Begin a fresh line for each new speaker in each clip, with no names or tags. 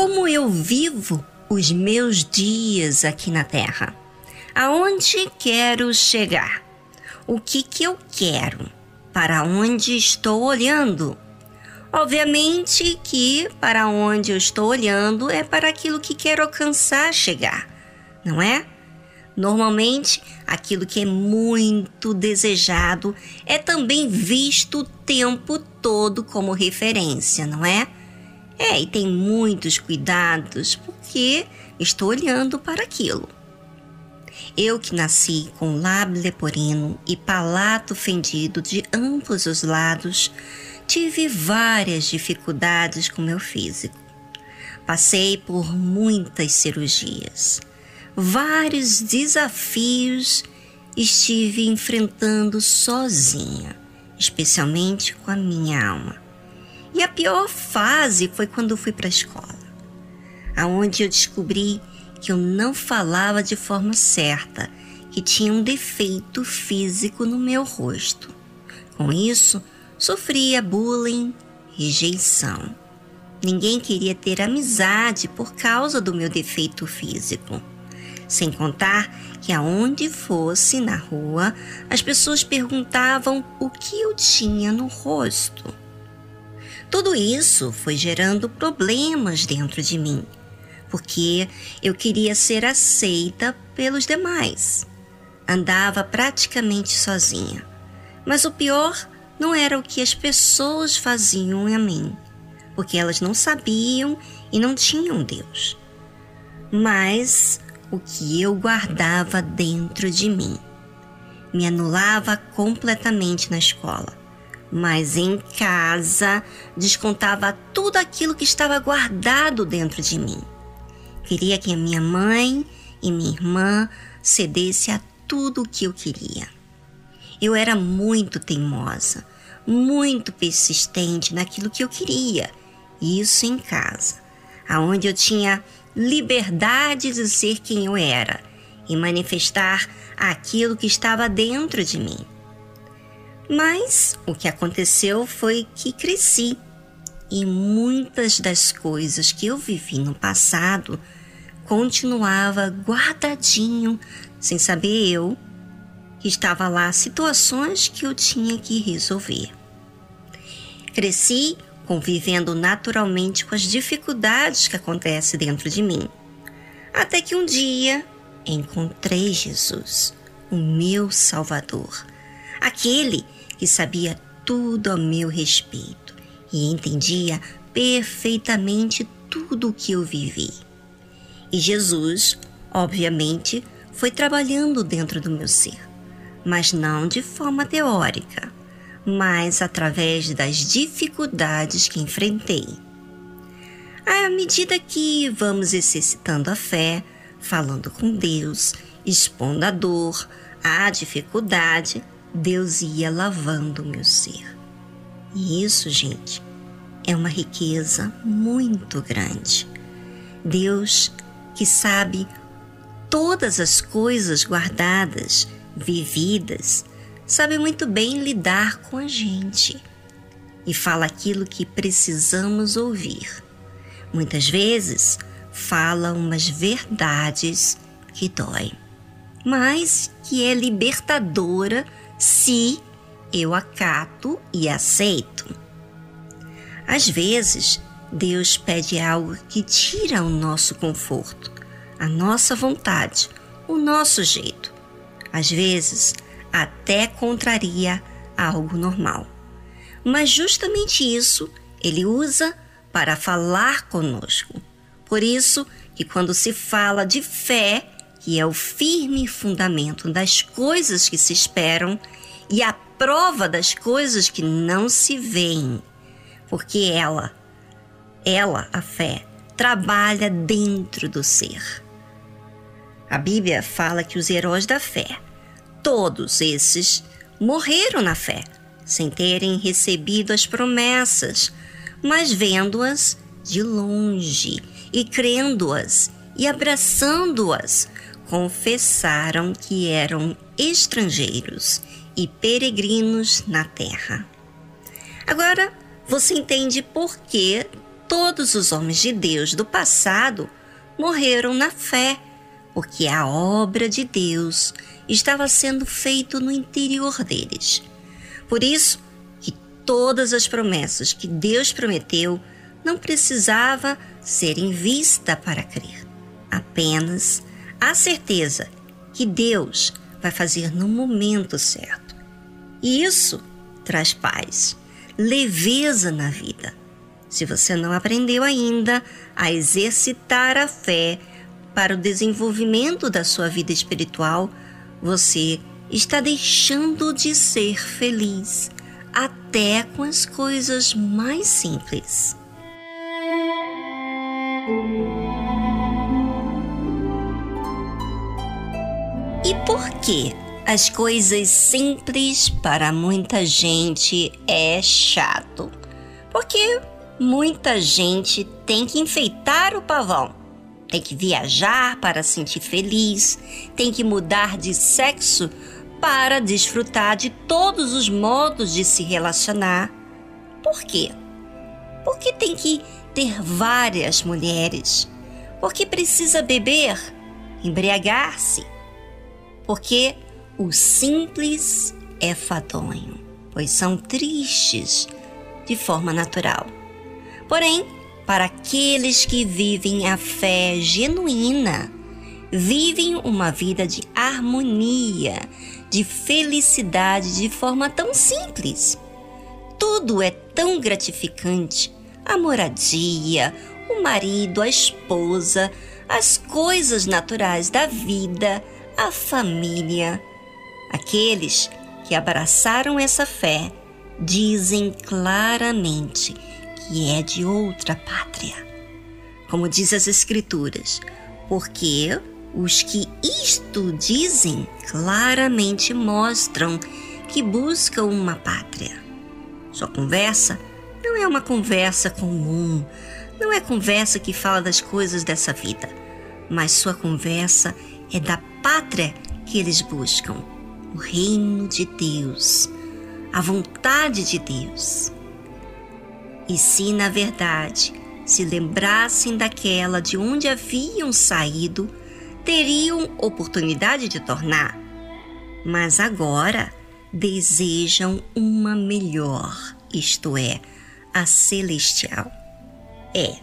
Como eu vivo os meus dias aqui na Terra? Aonde quero chegar? O que que eu quero? Para onde estou olhando? Obviamente que para onde eu estou olhando é para aquilo que quero alcançar chegar, não é? Normalmente, aquilo que é muito desejado é também visto o tempo todo como referência, não é? É, e tem muitos cuidados porque estou olhando para aquilo. Eu que nasci com lábio leporino e palato fendido de ambos os lados, tive várias dificuldades com meu físico. Passei por muitas cirurgias. Vários desafios estive enfrentando sozinha, especialmente com a minha alma. E a pior fase foi quando fui para a escola, aonde eu descobri que eu não falava de forma certa, que tinha um defeito físico no meu rosto. Com isso, sofria bullying, rejeição. Ninguém queria ter amizade por causa do meu defeito físico. Sem contar que aonde fosse na rua, as pessoas perguntavam o que eu tinha no rosto. Tudo isso foi gerando problemas dentro de mim, porque eu queria ser aceita pelos demais. Andava praticamente sozinha. Mas o pior não era o que as pessoas faziam a mim, porque elas não sabiam e não tinham Deus, mas o que eu guardava dentro de mim. Me anulava completamente na escola mas em casa descontava tudo aquilo que estava guardado dentro de mim. Queria que a minha mãe e minha irmã cedesse a tudo o que eu queria. Eu era muito teimosa, muito persistente naquilo que eu queria, isso em casa, aonde eu tinha liberdade de ser quem eu era e manifestar aquilo que estava dentro de mim. Mas o que aconteceu foi que cresci e muitas das coisas que eu vivi no passado continuava guardadinho, sem saber eu que estava lá situações que eu tinha que resolver. Cresci convivendo naturalmente com as dificuldades que acontecem dentro de mim. Até que um dia encontrei Jesus, o meu Salvador, aquele que sabia tudo a meu respeito e entendia perfeitamente tudo o que eu vivi. E Jesus, obviamente, foi trabalhando dentro do meu ser, mas não de forma teórica, mas através das dificuldades que enfrentei. À medida que vamos exercitando a fé, falando com Deus, expondo a dor, a dificuldade, Deus ia lavando meu ser. E isso, gente, é uma riqueza muito grande. Deus que sabe todas as coisas guardadas, vividas, sabe muito bem lidar com a gente e fala aquilo que precisamos ouvir. Muitas vezes fala umas verdades que doem, mas que é libertadora se eu acato e aceito. Às vezes, Deus pede algo que tira o nosso conforto, a nossa vontade, o nosso jeito. Às vezes, até contraria algo normal. Mas justamente isso ele usa para falar conosco. Por isso que quando se fala de fé, que é o firme fundamento das coisas que se esperam e a prova das coisas que não se veem, porque ela, ela, a fé, trabalha dentro do ser. A Bíblia fala que os heróis da fé, todos esses, morreram na fé, sem terem recebido as promessas, mas vendo-as de longe e crendo-as e abraçando-as, confessaram que eram estrangeiros e peregrinos na terra. Agora você entende por que todos os homens de Deus do passado morreram na fé, porque a obra de Deus estava sendo feita no interior deles. Por isso que todas as promessas que Deus prometeu não precisava serem vista para crer. Apenas a certeza que Deus vai fazer no momento certo. E isso traz paz, leveza na vida. Se você não aprendeu ainda a exercitar a fé para o desenvolvimento da sua vida espiritual, você está deixando de ser feliz, até com as coisas mais simples. E por que as coisas simples para muita gente é chato? Porque muita gente tem que enfeitar o pavão, tem que viajar para sentir feliz, tem que mudar de sexo para desfrutar de todos os modos de se relacionar. Por quê? Porque tem que ter várias mulheres. Porque precisa beber, embriagar-se. Porque o simples é fadonho, pois são tristes de forma natural. Porém, para aqueles que vivem a fé genuína, vivem uma vida de harmonia, de felicidade de forma tão simples. Tudo é tão gratificante a moradia, o marido, a esposa, as coisas naturais da vida, a família. Aqueles que abraçaram essa fé dizem claramente que é de outra pátria. Como diz as Escrituras, porque os que isto dizem claramente mostram que buscam uma pátria. Sua conversa não é uma conversa comum, não é conversa que fala das coisas dessa vida, mas sua conversa é da pátria que eles buscam, o reino de Deus, a vontade de Deus. E se, na verdade, se lembrassem daquela de onde haviam saído, teriam oportunidade de tornar. Mas agora desejam uma melhor, isto é, a celestial. É,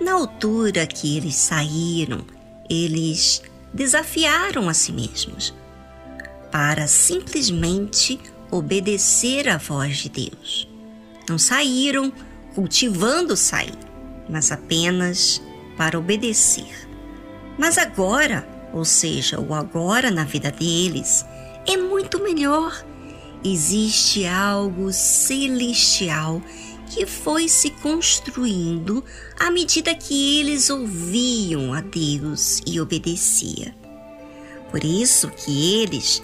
na altura que eles saíram, eles desafiaram a si mesmos para simplesmente obedecer à voz de Deus. Não saíram cultivando sair, mas apenas para obedecer. Mas agora, ou seja, o agora na vida deles, é muito melhor. Existe algo celestial que foi se construindo à medida que eles ouviam a Deus e obedeciam. Por isso que eles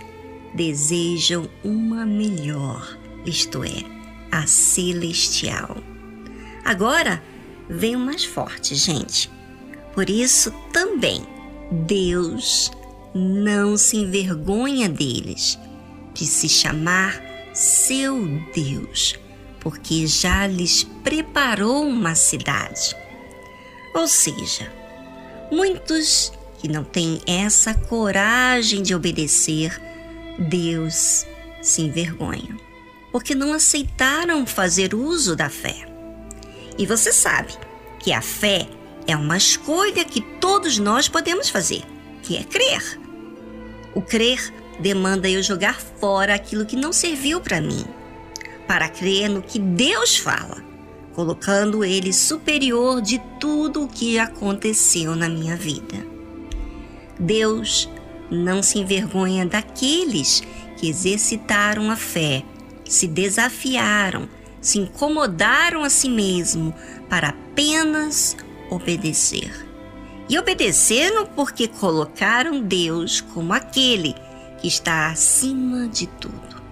desejam uma melhor, isto é, a celestial. Agora vem o mais forte, gente. Por isso também Deus não se envergonha deles de se chamar seu Deus porque já lhes preparou uma cidade. Ou seja, muitos que não têm essa coragem de obedecer, Deus se envergonha, porque não aceitaram fazer uso da fé. E você sabe que a fé é uma escolha que todos nós podemos fazer, que é crer. O crer demanda eu jogar fora aquilo que não serviu para mim para crer no que Deus fala, colocando Ele superior de tudo o que aconteceu na minha vida. Deus não se envergonha daqueles que exercitaram a fé, se desafiaram, se incomodaram a si mesmo para apenas obedecer. E obedeceram porque colocaram Deus como aquele que está acima de tudo.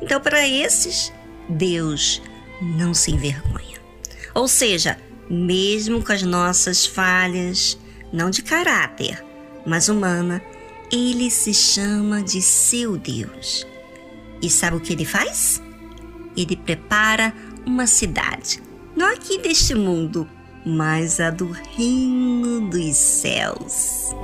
Então, para esses, Deus não se envergonha. Ou seja, mesmo com as nossas falhas, não de caráter, mas humana, ele se chama de seu Deus. E sabe o que ele faz? Ele prepara uma cidade, não aqui deste mundo, mas a do reino dos céus.